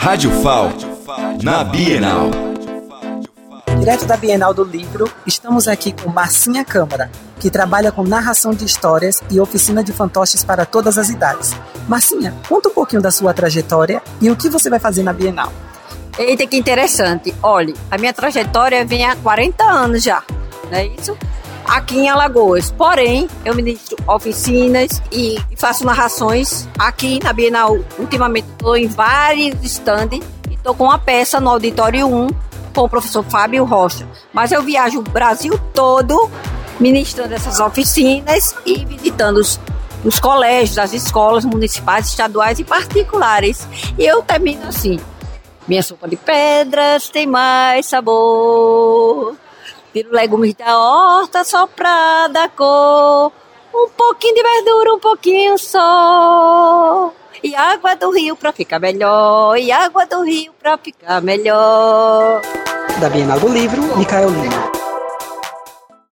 Rádio FAL, na Bienal. Direto da Bienal do Livro, estamos aqui com Marcinha Câmara, que trabalha com narração de histórias e oficina de fantoches para todas as idades. Marcinha, conta um pouquinho da sua trajetória e o que você vai fazer na Bienal. Eita, que interessante. Olhe, a minha trajetória vem há 40 anos já, não é isso? Aqui em Alagoas. Porém, eu ministro oficinas e faço narrações aqui na Bienal. Ultimamente estou em vários stands e estou com uma peça no Auditório 1 com o professor Fábio Rocha. Mas eu viajo o Brasil todo ministrando essas oficinas e visitando os, os colégios, as escolas municipais, estaduais e particulares. E eu termino assim. Minha sopa de pedras tem mais sabor. Legumes da horta só pra dar cor. Um pouquinho de verdura, um pouquinho só. E água do rio pra ficar melhor. E água do rio pra ficar melhor. Da Bienal do Livro, Micael Lima.